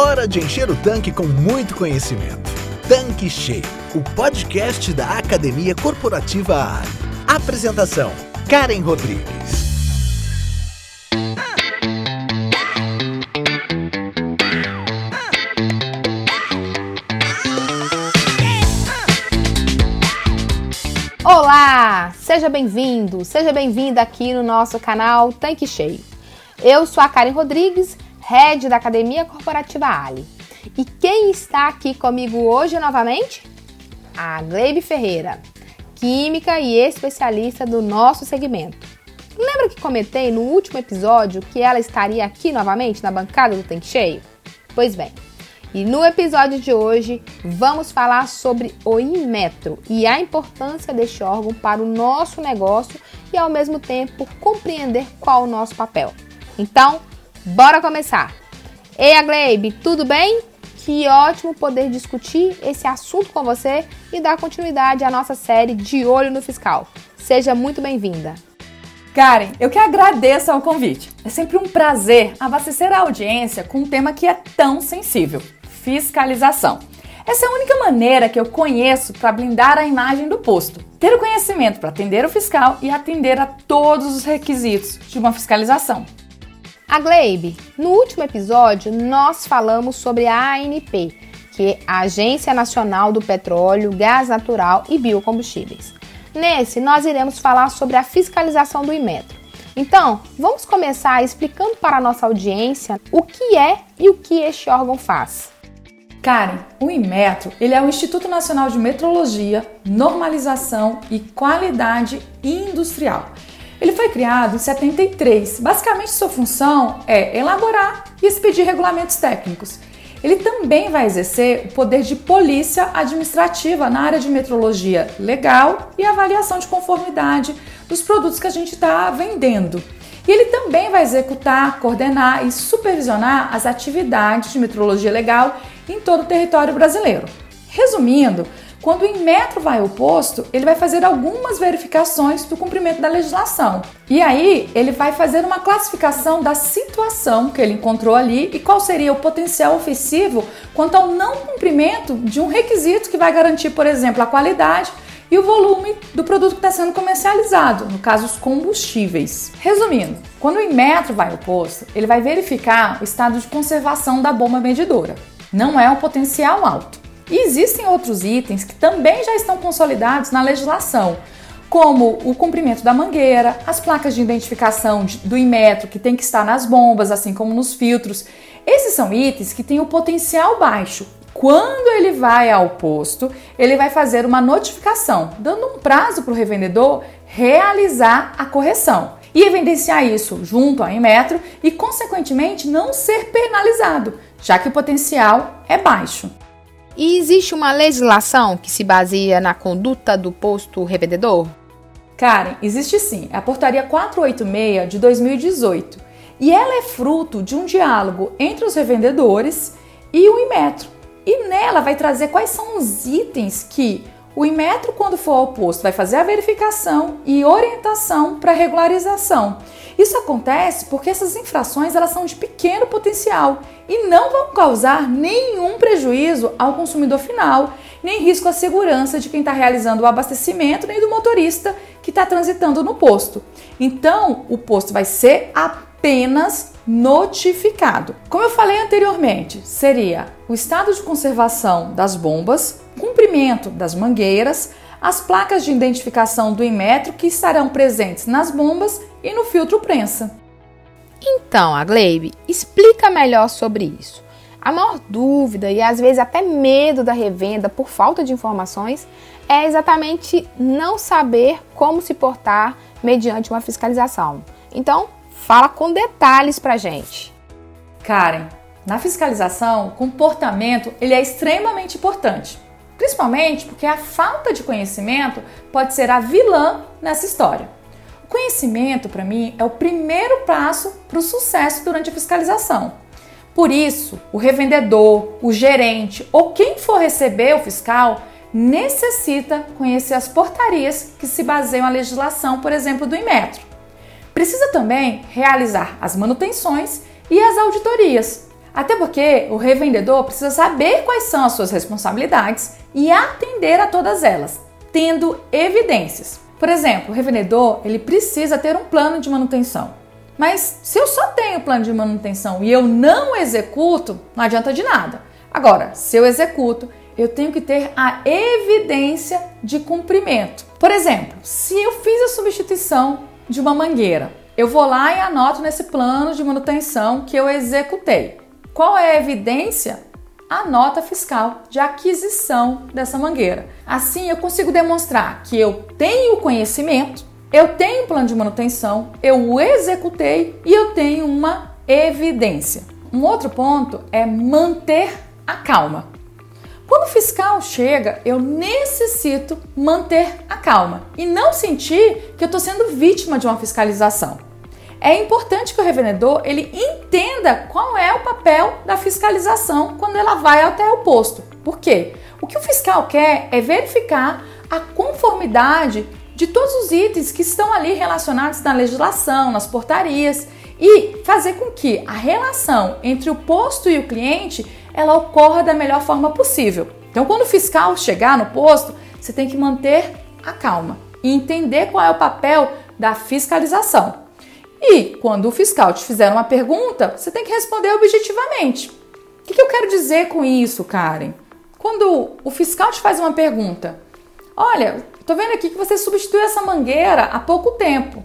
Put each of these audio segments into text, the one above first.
Hora de encher o tanque com muito conhecimento. Tanque Cheio, o podcast da Academia Corporativa Ali. Apresentação: Karen Rodrigues. Olá, seja bem-vindo, seja bem-vinda aqui no nosso canal Tanque Cheio. Eu sou a Karen Rodrigues, head da Academia Corporativa Ali. E quem está aqui comigo hoje novamente? A Gleibe Ferreira, química e especialista do nosso segmento. Lembra que comentei no último episódio que ela estaria aqui novamente na bancada do Tanque Cheio? Pois bem, e no episódio de hoje vamos falar sobre o Inmetro e a importância deste órgão para o nosso negócio e ao mesmo tempo compreender qual o nosso papel. Então, bora começar! Ei, Gleibe, tudo bem? Que ótimo poder discutir esse assunto com você e dar continuidade à nossa série De Olho no Fiscal. Seja muito bem-vinda! Karen, eu que agradeço ao convite. É sempre um prazer abastecer a audiência com um tema que é tão sensível fiscalização. Essa é a única maneira que eu conheço para blindar a imagem do posto. Ter o conhecimento para atender o fiscal e atender a todos os requisitos de uma fiscalização. A Gleibe, no último episódio nós falamos sobre a ANP, que é a Agência Nacional do Petróleo, Gás Natural e Biocombustíveis. Nesse, nós iremos falar sobre a fiscalização do Inmetro. Então, vamos começar explicando para a nossa audiência o que é e o que este órgão faz. Karen, o Inmetro ele é o Instituto Nacional de Metrologia, Normalização e Qualidade Industrial. Ele foi criado em 73. Basicamente, sua função é elaborar e expedir regulamentos técnicos. Ele também vai exercer o poder de polícia administrativa na área de metrologia legal e avaliação de conformidade dos produtos que a gente está vendendo. E ele também vai executar, coordenar e supervisionar as atividades de metrologia legal em todo o território brasileiro. Resumindo, quando o Inmetro vai ao posto, ele vai fazer algumas verificações do cumprimento da legislação. E aí, ele vai fazer uma classificação da situação que ele encontrou ali e qual seria o potencial ofensivo quanto ao não cumprimento de um requisito que vai garantir, por exemplo, a qualidade e o volume do produto que está sendo comercializado, no caso os combustíveis. Resumindo, quando o Inmetro vai ao posto, ele vai verificar o estado de conservação da bomba medidora não é um potencial alto. E existem outros itens que também já estão consolidados na legislação, como o comprimento da mangueira, as placas de identificação do Inmetro que tem que estar nas bombas, assim como nos filtros. Esses são itens que têm o potencial baixo. Quando ele vai ao posto, ele vai fazer uma notificação, dando um prazo para o revendedor realizar a correção e evidenciar isso junto ao Inmetro e, consequentemente, não ser penalizado, já que o potencial é baixo. E existe uma legislação que se baseia na conduta do posto revendedor? Karen, existe sim. É a Portaria 486 de 2018. E ela é fruto de um diálogo entre os revendedores e o Inmetro. E nela vai trazer quais são os itens que o Inmetro, quando for ao posto, vai fazer a verificação e orientação para regularização. Isso acontece porque essas infrações elas são de pequeno potencial e não vão causar nenhum prejuízo ao consumidor final, nem risco à segurança de quem está realizando o abastecimento, nem do motorista que está transitando no posto. Então, o posto vai ser apenas notificado. Como eu falei anteriormente, seria o estado de conservação das bombas, cumprimento das mangueiras, as placas de identificação do Inmetro que estarão presentes nas bombas e no filtro prensa. Então, a Gleibe, explica melhor sobre isso. A maior dúvida e às vezes até medo da revenda por falta de informações é exatamente não saber como se portar mediante uma fiscalização. Então, fala com detalhes pra gente. Karen, na fiscalização, o comportamento ele é extremamente importante. Principalmente porque a falta de conhecimento pode ser a vilã nessa história. O conhecimento, para mim, é o primeiro passo para o sucesso durante a fiscalização. Por isso, o revendedor, o gerente ou quem for receber o fiscal necessita conhecer as portarias que se baseiam na legislação, por exemplo, do Inmetro. Precisa também realizar as manutenções e as auditorias, Até porque o revendedor precisa saber quais são as suas responsabilidades e atender a todas elas, tendo evidências. Por exemplo, o revendedor ele precisa ter um plano de manutenção. Mas se eu só tenho plano de manutenção e eu não executo, não adianta de nada. Agora, se eu executo, eu tenho que ter a evidência de cumprimento. Por exemplo, se eu fiz a substituição de uma mangueira, eu vou lá e anoto nesse plano de manutenção que eu executei. Qual é a evidência? A nota fiscal de aquisição dessa mangueira. Assim eu consigo demonstrar que eu tenho conhecimento, eu tenho plano de manutenção, eu o executei e eu tenho uma evidência. Um outro ponto é manter a calma. Quando o fiscal chega, eu necessito manter a calma e não sentir que eu estou sendo vítima de uma fiscalização. É importante que o revendedor ele entenda qual é o papel da fiscalização quando ela vai até o posto. Por quê? O que o fiscal quer é verificar a conformidade de todos os itens que estão ali relacionados na legislação, nas portarias e fazer com que a relação entre o posto e o cliente ela ocorra da melhor forma possível. Então, quando o fiscal chegar no posto, você tem que manter a calma e entender qual é o papel da fiscalização. E quando o fiscal te fizer uma pergunta, você tem que responder objetivamente. O que, eu quero dizer com isso, Karen? Quando o fiscal te faz uma pergunta, olha, tô vendo aqui que você substituiu essa mangueira há pouco tempo.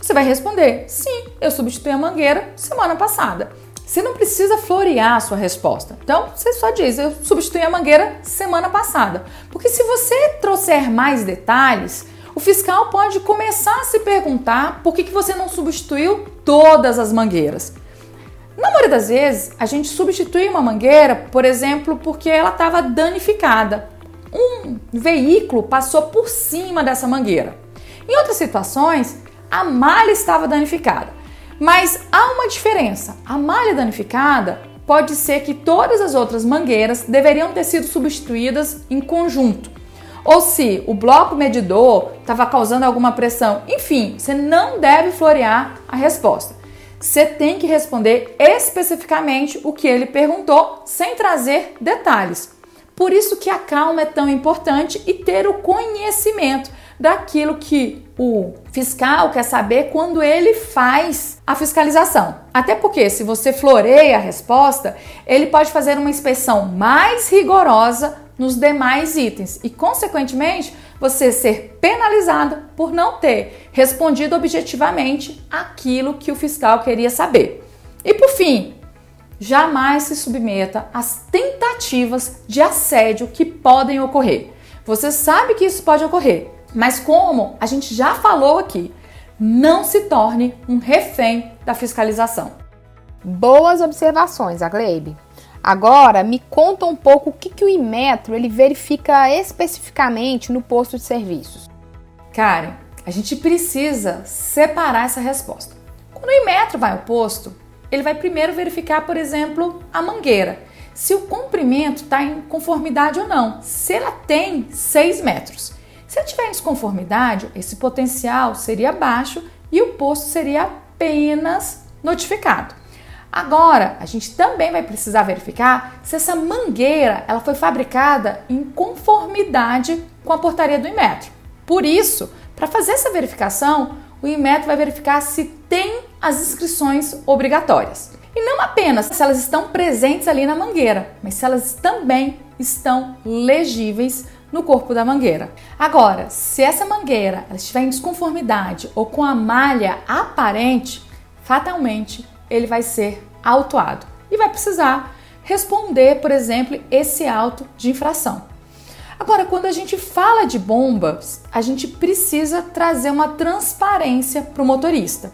Você vai responder, sim, eu substituí a mangueira semana passada. Você não precisa florear a sua resposta. Então, você só diz: eu substituí a mangueira semana passada. Porque se você trouxer mais detalhes, o fiscal pode começar a se perguntar por que, que você não substituiu todas as mangueiras. Na maioria das vezes, a gente substitui uma mangueira, por exemplo, porque ela estava danificada. Um veículo passou por cima dessa mangueira. Em outras situações, a malha estava danificada. Mas há uma diferença. A malha danificada pode ser que todas as outras mangueiras deveriam ter sido substituídas em conjunto. Ou se o bloco medidor estava causando alguma pressão. Enfim, você não deve florear a resposta. Você tem que responder especificamente o que ele perguntou, sem trazer detalhes. Por isso que a calma é tão importante e ter o conhecimento daquilo que o fiscal quer saber quando ele faz a fiscalização. Até porque, se você floreia a resposta, ele pode fazer uma inspeção mais rigorosa nos demais itens e, consequentemente, você ser penalizado por não ter respondido objetivamente aquilo que o fiscal queria saber. E por fim, jamais se submeta às tentativas de assédio que podem ocorrer. Você sabe que isso pode ocorrer, mas como a gente já falou aqui, não se torne um refém da fiscalização. Boas observações, Agleib. Agora, me conta um pouco o que, que o Imetro ele verifica especificamente no posto de serviços. Karen, a gente precisa separar essa resposta. Quando o Imetro vai ao posto, ele vai primeiro verificar, por exemplo, a mangueira, se o comprimento está em conformidade ou não, se ela tem 6 metros. Se ele tiver em desconformidade, esse potencial seria baixo e o posto seria apenas notificado. Agora, a gente também vai precisar verificar se essa mangueira ela foi fabricada em conformidade com a portaria do Inmetro. Por isso, para fazer essa verificação, o Inmetro vai verificar se tem as inscrições obrigatórias. E não apenas se elas estão presentes ali na mangueira, mas se elas também estão legíveis no corpo da mangueira. Agora, se essa mangueira estiver em desconformidade ou com a malha aparente, fatalmente ele vai ser autuado e vai precisar responder, por exemplo, esse auto de infração. Agora, quando a gente fala de bombas, a gente precisa trazer uma transparência para o motorista.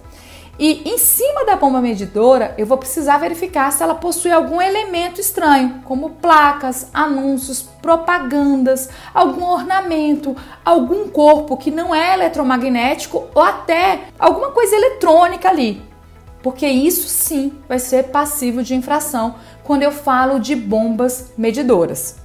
E em cima da bomba medidora, eu vou precisar verificar se ela possui algum elemento estranho, como placas, anúncios, propagandas, algum ornamento, algum corpo que não é eletromagnético ou até alguma coisa eletrônica ali. Porque isso sim vai ser passivo de infração quando eu falo de bombas medidoras.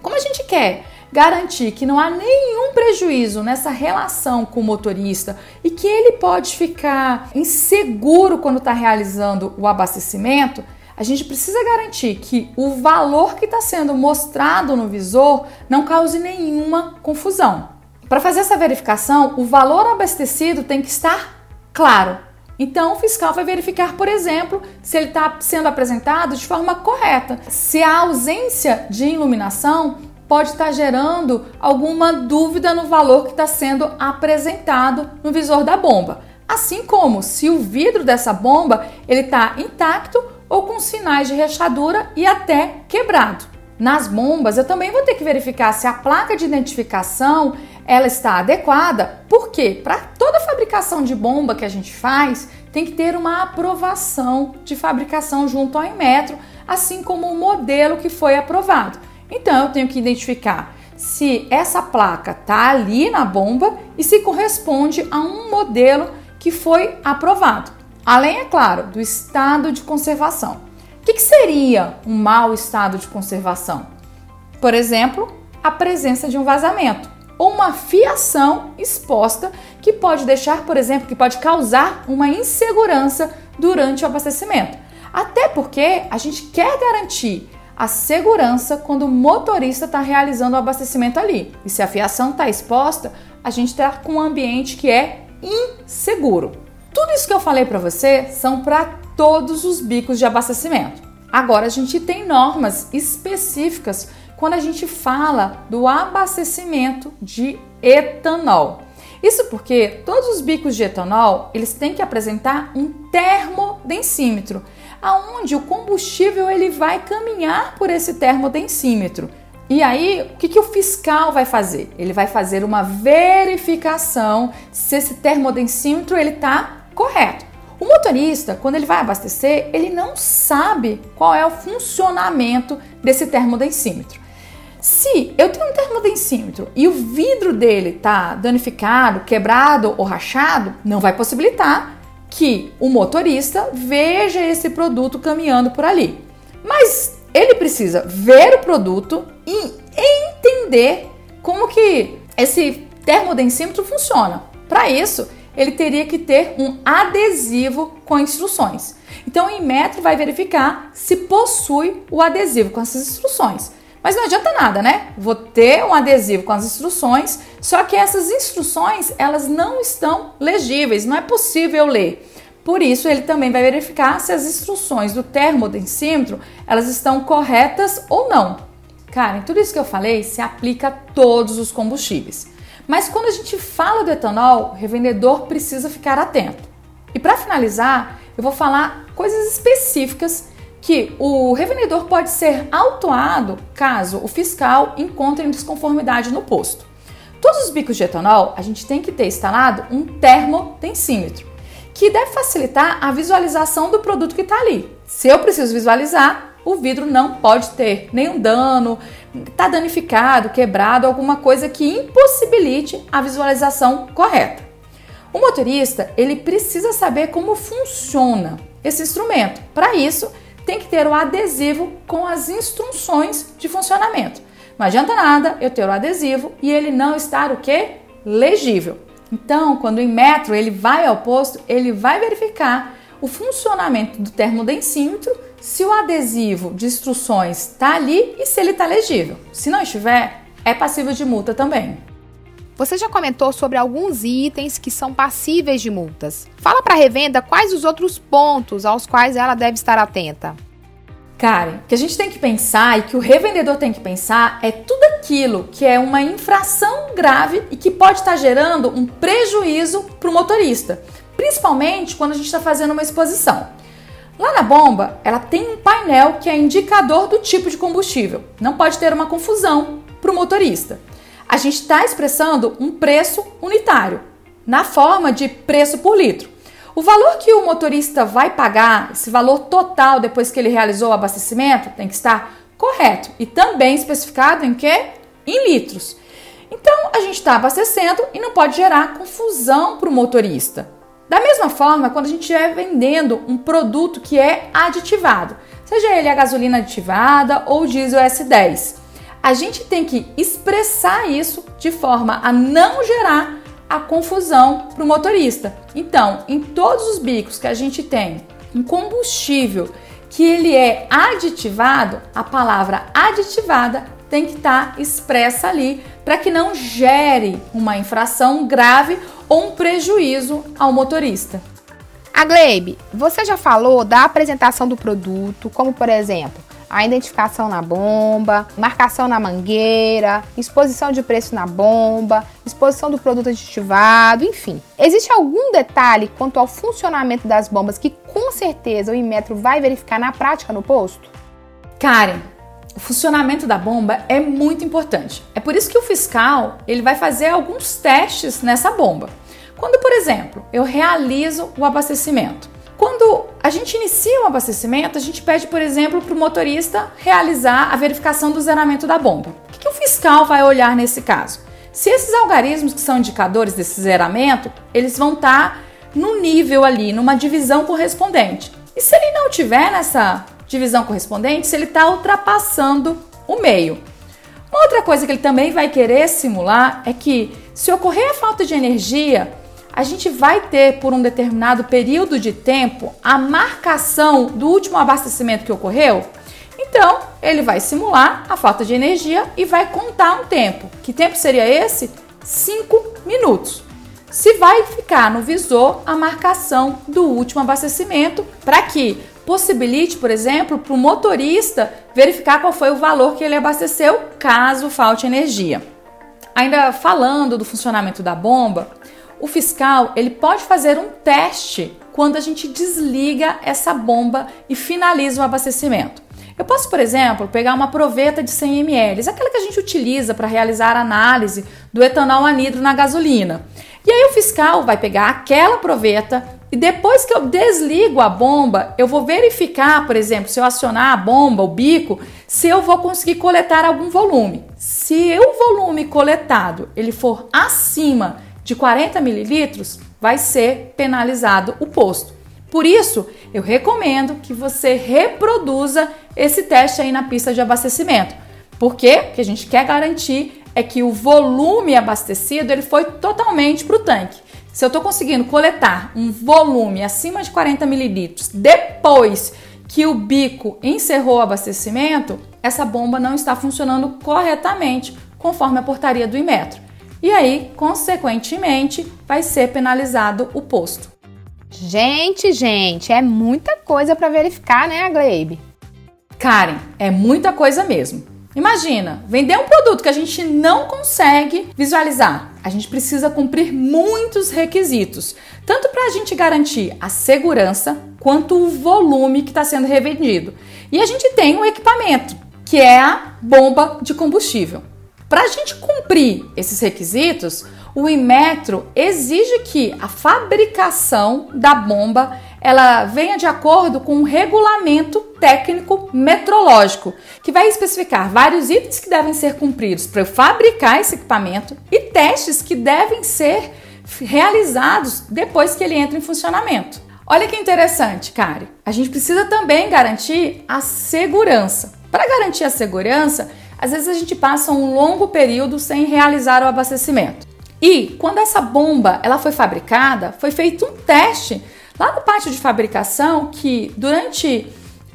Como a gente quer garantir que não há nenhum prejuízo nessa relação com o motorista e que ele pode ficar inseguro quando está realizando o abastecimento, a gente precisa garantir que o valor que está sendo mostrado no visor não cause nenhuma confusão. Para fazer essa verificação, o valor abastecido tem que estar claro. Então, o fiscal vai verificar, por exemplo, se ele está sendo apresentado de forma correta, se a ausência de iluminação pode estar gerando alguma dúvida no valor que está sendo apresentado no visor da bomba. Assim como se o vidro dessa bomba ele está intacto ou com sinais de rachadura e até quebrado. Nas bombas, eu também vou ter que verificar se a placa de identificação ela está adequada. Por quê? Para toda fabricação de bomba que a gente faz, tem que ter uma aprovação de fabricação junto ao Inmetro, assim como o modelo que foi aprovado. Então, eu tenho que identificar se essa placa está ali na bomba e se corresponde a um modelo que foi aprovado. Além, é claro, do estado de conservação. O que, que seria um mau estado de conservação? Por exemplo, a presença de um vazamento ou uma fiação exposta que pode deixar, por exemplo, que pode causar uma insegurança durante o abastecimento. Até porque a gente quer garantir a segurança quando o motorista está realizando o abastecimento ali. E se a fiação está exposta, a gente está com um ambiente que é inseguro. Tudo isso que eu falei para você são para todos os bicos de abastecimento. Agora a gente tem normas específicas quando a gente fala do abastecimento de etanol. Isso porque todos os bicos de etanol, eles têm que apresentar um termodensímetro, aonde o combustível ele vai caminhar por esse termodensímetro. E aí, o que, que o fiscal vai fazer? Ele vai fazer uma verificação se esse termodensímetro ele está correto. O motorista, quando ele vai abastecer, ele não sabe qual é o funcionamento desse termodensímetro. Se eu tenho um termodensímetro e o vidro dele está danificado, quebrado ou rachado, não vai possibilitar que o motorista veja esse produto caminhando por ali. Mas ele precisa ver o produto e entender como que esse termodensímetro funciona. Para isso, ele teria que ter um adesivo com instruções. Então, o Inmetro vai verificar se possui o adesivo com essas instruções. Mas não adianta nada, né? Vou ter um adesivo com as instruções, só que essas instruções, elas não estão legíveis, não é possível ler. Por isso, ele também vai verificar se as instruções do termodensímetro, elas estão corretas ou não. Cara, tudo isso que eu falei se aplica a todos os combustíveis. Mas quando a gente fala do etanol, o revendedor precisa ficar atento. E para finalizar, eu vou falar coisas específicas que o revendedor pode ser autuado caso o fiscal encontre desconformidade no posto. Todos os bicos de etanol, a gente tem que ter instalado um termodensímetro, que deve facilitar a visualização do produto que está ali. Se eu preciso visualizar, o vidro não pode ter nenhum dano, está danificado, quebrado, alguma coisa que impossibilite a visualização correta. O motorista ele precisa saber como funciona esse instrumento. Para isso, tem que ter o adesivo com as instruções de funcionamento. Não adianta nada eu ter o adesivo e ele não estar o que? Legível. Então, quando o Inmetro ele vai ao posto, ele vai verificar o funcionamento do termodensímetro se o adesivo de instruções está ali e se ele está legível. Se não estiver, é passível de multa também. Você já comentou sobre alguns itens que são passíveis de multas. Fala para a revenda quais os outros pontos aos quais ela deve estar atenta. Karen, o que a gente tem que pensar e que o revendedor tem que pensar é tudo aquilo que é uma infração grave e que pode estar gerando um prejuízo para o motorista, principalmente quando a gente está fazendo uma exposição. Lá na bomba, ela tem um painel que é indicador do tipo de combustível. Não pode ter uma confusão para o motorista. A gente está expressando um preço unitário, na forma de preço por litro. O valor que o motorista vai pagar, esse valor total depois que ele realizou o abastecimento, tem que estar correto e também especificado em que? Em litros. Então a gente está abastecendo e não pode gerar confusão para o motorista. Da mesma forma, quando a gente estiver vendendo um produto que é aditivado, seja ele a gasolina aditivada ou diesel S10, a gente tem que expressar isso de forma a não gerar a confusão para o motorista. Então, em todos os bicos que a gente tem um combustível que ele é aditivado, a palavra aditivada tem que estar tá expressa ali para que não gere uma infração grave ou um prejuízo ao motorista. A Glebe, você já falou da apresentação do produto, como por exemplo, a identificação na bomba, marcação na mangueira, exposição de preço na bomba, exposição do produto aditivado, enfim. Existe algum detalhe quanto ao funcionamento das bombas que com certeza o Inmetro vai verificar na prática no posto? Karen, o funcionamento da bomba é muito importante. É por isso que o fiscal ele vai fazer alguns testes nessa bomba. Quando, por exemplo, eu realizo o abastecimento, quando a gente inicia o abastecimento, a gente pede, por exemplo, para o motorista realizar a verificação do zeramento da bomba. O que, que o fiscal vai olhar nesse caso? Se esses algarismos que são indicadores desse zeramento, eles vão estar tá no nível ali, numa divisão correspondente. E se ele não tiver nessa divisão correspondente, se ele está ultrapassando o meio. Uma outra coisa que ele também vai querer simular é que, se ocorrer a falta de energia, a gente vai ter por um determinado período de tempo a marcação do último abastecimento que ocorreu. Então, ele vai simular a falta de energia e vai contar um tempo. Que tempo seria esse? 5 minutos. Se vai ficar no visor a marcação do último abastecimento para que possibilite, por exemplo, para o motorista verificar qual foi o valor que ele abasteceu caso falte energia. Ainda falando do funcionamento da bomba, o fiscal ele pode fazer um teste quando a gente desliga essa bomba e finaliza o abastecimento. Eu posso, por exemplo, pegar uma proveta de 100 ml, aquela que a gente utiliza para realizar análise do etanol anidro na gasolina. E aí o fiscal vai pegar aquela proveta e depois que eu desligo a bomba, eu vou verificar, por exemplo, se eu acionar a bomba, o bico, se eu vou conseguir coletar algum volume. Se o volume coletado ele for acima de 40 mililitros, vai ser penalizado o posto. Por isso, eu recomendo que você reproduza esse teste aí na pista de abastecimento. Por quê? Porque a gente quer garantir é que o volume abastecido ele foi totalmente para o tanque. Se eu estou conseguindo coletar um volume acima de 40 mililitros depois que o bico encerrou o abastecimento, essa bomba não está funcionando corretamente conforme a portaria do Imetro e aí, consequentemente, vai ser penalizado o posto. Gente, gente, é muita coisa para verificar, né, Glebe? Karen, é muita coisa mesmo. Imagina, vender um produto que a gente não consegue visualizar. A gente precisa cumprir muitos requisitos, tanto para a gente garantir a segurança quanto o volume que está sendo revendido. E a gente tem um equipamento, que é a bomba de combustível. Para a gente cumprir esses requisitos, o Inmetro exige que a fabricação da bomba ela venha de acordo com um regulamento técnico metrológico, que vai especificar vários itens que devem ser cumpridos para fabricar esse equipamento e testes que devem ser realizados depois que ele entra em funcionamento. Olha que interessante, Kari. A gente precisa também garantir a segurança. Para garantir a segurança, às vezes a gente passa um longo período sem realizar o abastecimento. E quando essa bomba ela foi fabricada, foi feito um teste lá no pátio de fabricação que durante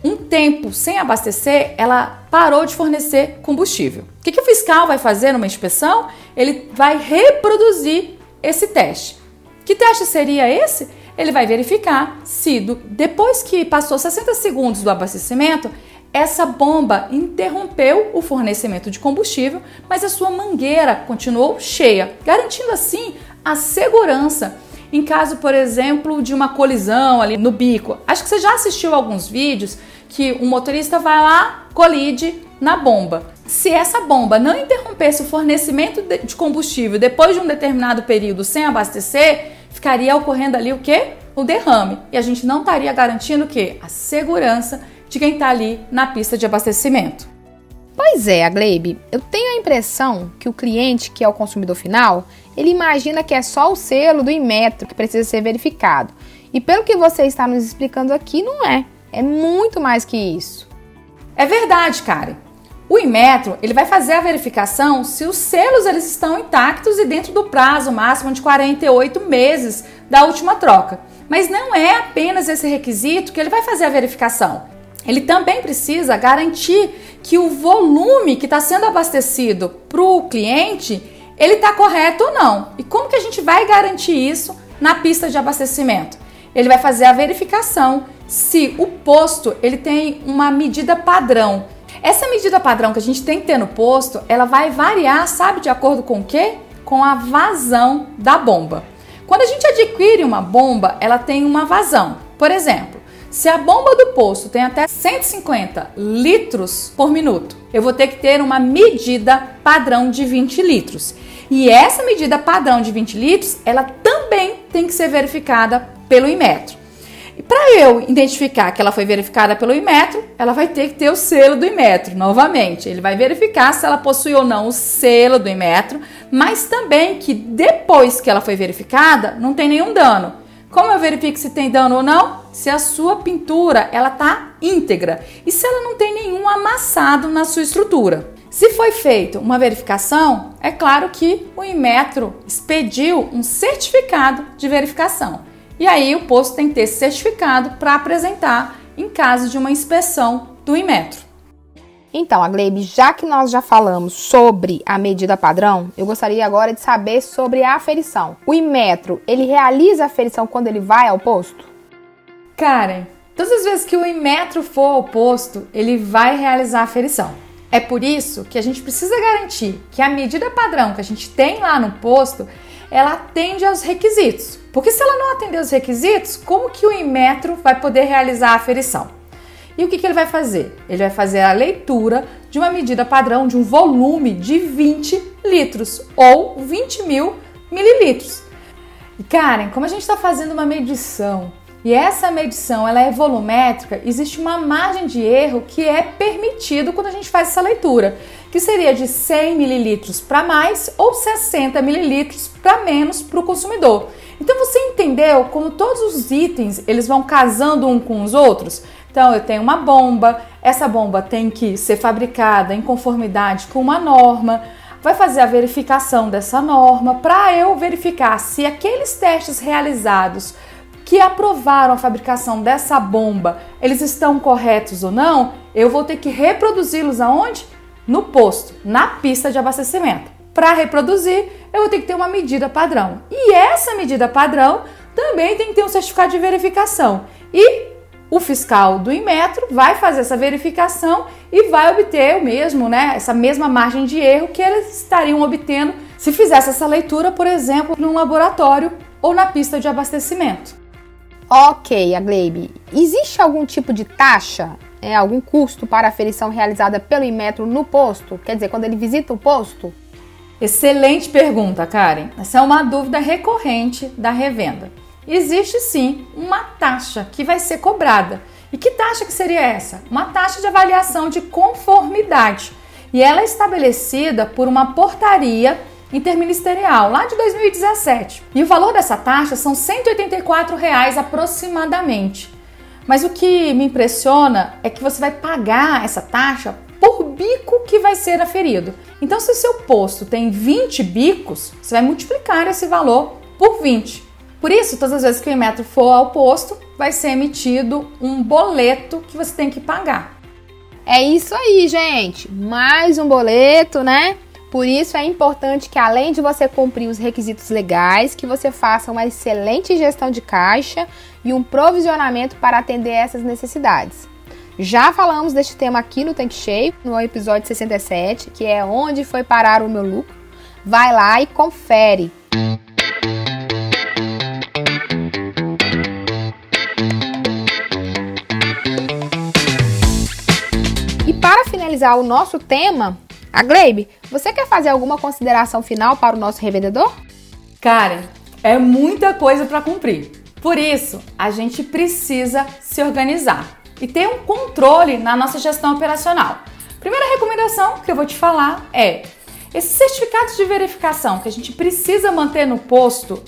um tempo sem abastecer, ela parou de fornecer combustível. O que, que o fiscal vai fazer numa inspeção? Ele vai reproduzir esse teste. Que teste seria esse? Ele vai verificar se depois que passou 60 segundos do abastecimento, essa bomba interrompeu o fornecimento de combustível, mas a sua mangueira continuou cheia, garantindo assim a segurança em caso, por exemplo, de uma colisão ali no bico. Acho que você já assistiu alguns vídeos que um motorista vai lá, colide na bomba. Se essa bomba não interrompesse o fornecimento de combustível depois de um determinado período sem abastecer, ficaria ocorrendo ali o que? O derrame. E a gente não estaria garantindo que? A segurança de quem está ali na pista de abastecimento. Pois é, Glebe, eu tenho a impressão que o cliente, que é o consumidor final, ele imagina que é só o selo do Inmetro que precisa ser verificado. E pelo que você está nos explicando aqui, não é. É muito mais que isso. É verdade, Karen. O Inmetro ele vai fazer a verificação se os selos eles estão intactos e dentro do prazo máximo de 48 meses da última troca. Mas não é apenas esse requisito que ele vai fazer a verificação. Ele também precisa garantir que o volume que está sendo abastecido para o cliente ele está correto ou não. E como que a gente vai garantir isso na pista de abastecimento? Ele vai fazer a verificação se o posto ele tem uma medida padrão. Essa medida padrão que a gente tem que ter no posto, ela vai variar, sabe, de acordo com o quê? Com a vazão da bomba. Quando a gente adquire uma bomba, ela tem uma vazão. Por exemplo, se a bomba do posto tem até 150 litros por minuto, eu vou ter que ter uma medida padrão de 20 litros. E essa medida padrão de 20 litros, ela também tem que ser verificada pelo Imetro. E para eu identificar que ela foi verificada pelo Imetro, ela vai ter que ter o selo do Imetro, novamente. Ele vai verificar se ela possui ou não o selo do Imetro, mas também que depois que ela foi verificada, não tem nenhum dano. Como eu verifico se tem dano ou não? Se a sua pintura ela tá íntegra e se ela não tem nenhum amassado na sua estrutura. Se foi feita uma verificação, é claro que o Inmetro expediu um certificado de verificação. E aí o posto tem que ter certificado para apresentar em caso de uma inspeção do Inmetro. Então, Agleib, já que nós já falamos sobre a medida padrão, eu gostaria agora de saber sobre a aferição. O Imetro, ele realiza a aferição quando ele vai ao posto? Karen, todas as vezes que o Imetro for ao posto, ele vai realizar a aferição. É por isso que a gente precisa garantir que a medida padrão que a gente tem lá no posto, ela atende aos requisitos. Porque se ela não atender aos requisitos, como que o Imetro vai poder realizar a aferição? E o que, que ele vai fazer? Ele vai fazer a leitura de uma medida padrão de um volume de 20 litros ou 20 mil mililitros. E Karen, como a gente está fazendo uma medição e essa medição ela é volumétrica, existe uma margem de erro que é permitido quando a gente faz essa leitura, que seria de 100 mililitros para mais ou 60 mililitros para menos para o consumidor. Então você entendeu como todos os itens eles vão casando um com os outros? Então, eu tenho uma bomba, essa bomba tem que ser fabricada em conformidade com uma norma, vai fazer a verificação dessa norma para eu verificar se aqueles testes realizados que aprovaram a fabricação dessa bomba, eles estão corretos ou não, eu vou ter que reproduzi-los aonde? No posto, na pista de abastecimento. Para reproduzir, eu vou ter que ter uma medida padrão. E essa medida padrão também tem que ter um certificado de verificação. E o fiscal do Inmetro vai fazer essa verificação e vai obter o mesmo, né, essa mesma margem de erro que eles estariam obtendo se fizesse essa leitura, por exemplo, num laboratório ou na pista de abastecimento. Ok, Agleibe. Existe algum tipo de taxa, é, algum custo para a aferição realizada pelo Inmetro no posto? Quer dizer, quando ele visita o posto? Excelente pergunta, Karen. Essa é uma dúvida recorrente da revenda existe sim uma taxa que vai ser cobrada. E que taxa que seria essa? Uma taxa de avaliação de conformidade. E ela é estabelecida por uma portaria interministerial lá de 2017. E o valor dessa taxa são 184 reais aproximadamente. Mas o que me impressiona é que você vai pagar essa taxa por bico que vai ser aferido. Então, se o seu posto tem 20 bicos, você vai multiplicar esse valor por 20. Por isso, todas as vezes que o Inmetro for ao posto, vai ser emitido um boleto que você tem que pagar. É isso aí, gente. Mais um boleto, né? Por isso é importante que além de você cumprir os requisitos legais, que você faça uma excelente gestão de caixa e um provisionamento para atender essas necessidades. Já falamos deste tema aqui no Tank Cheio, no episódio 67, que é onde foi parar o meu lucro. Vai lá e confere. Finalizar o nosso tema, a Gleibe, você quer fazer alguma consideração final para o nosso revendedor? Karen, é muita coisa para cumprir. Por isso, a gente precisa se organizar e ter um controle na nossa gestão operacional. Primeira recomendação que eu vou te falar é: esses certificados de verificação que a gente precisa manter no posto,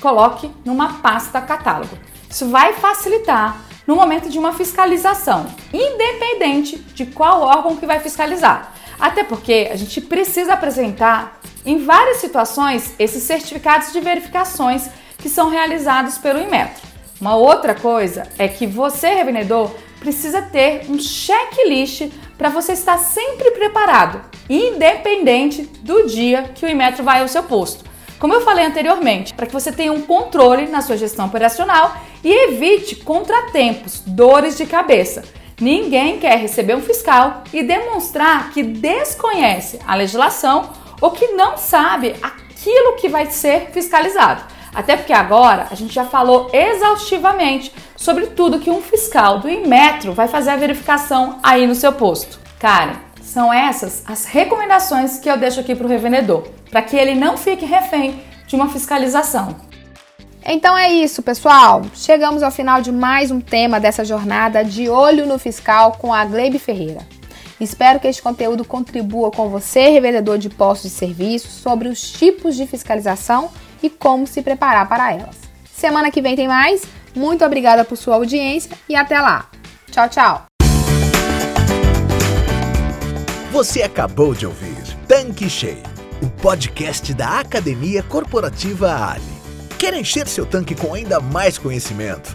coloque numa pasta catálogo. Isso vai facilitar no momento de uma fiscalização, independente de qual órgão que vai fiscalizar. Até porque a gente precisa apresentar em várias situações esses certificados de verificações que são realizados pelo Inmetro. Uma outra coisa é que você, revendedor, precisa ter um checklist para você estar sempre preparado, independente do dia que o Inmetro vai ao seu posto. Como eu falei anteriormente, para que você tenha um controle na sua gestão operacional e evite contratempos, dores de cabeça. Ninguém quer receber um fiscal e demonstrar que desconhece a legislação ou que não sabe aquilo que vai ser fiscalizado. Até porque agora a gente já falou exaustivamente sobre tudo que um fiscal do Inmetro vai fazer a verificação aí no seu posto. Karen, são essas as recomendações que eu deixo aqui para o revendedor, para que ele não fique refém de uma fiscalização. Então é isso, pessoal. Chegamos ao final de mais um tema dessa jornada de olho no fiscal com a Gleibe Ferreira. Espero que este conteúdo contribua com você, revendedor de postos de serviço, sobre os tipos de fiscalização e como se preparar para elas. Semana que vem tem mais. Muito obrigada por sua audiência e até lá. Tchau, tchau. Você acabou de ouvir Tanque Cheio, o podcast da Academia Corporativa Ali. Quer encher seu tanque com ainda mais conhecimento?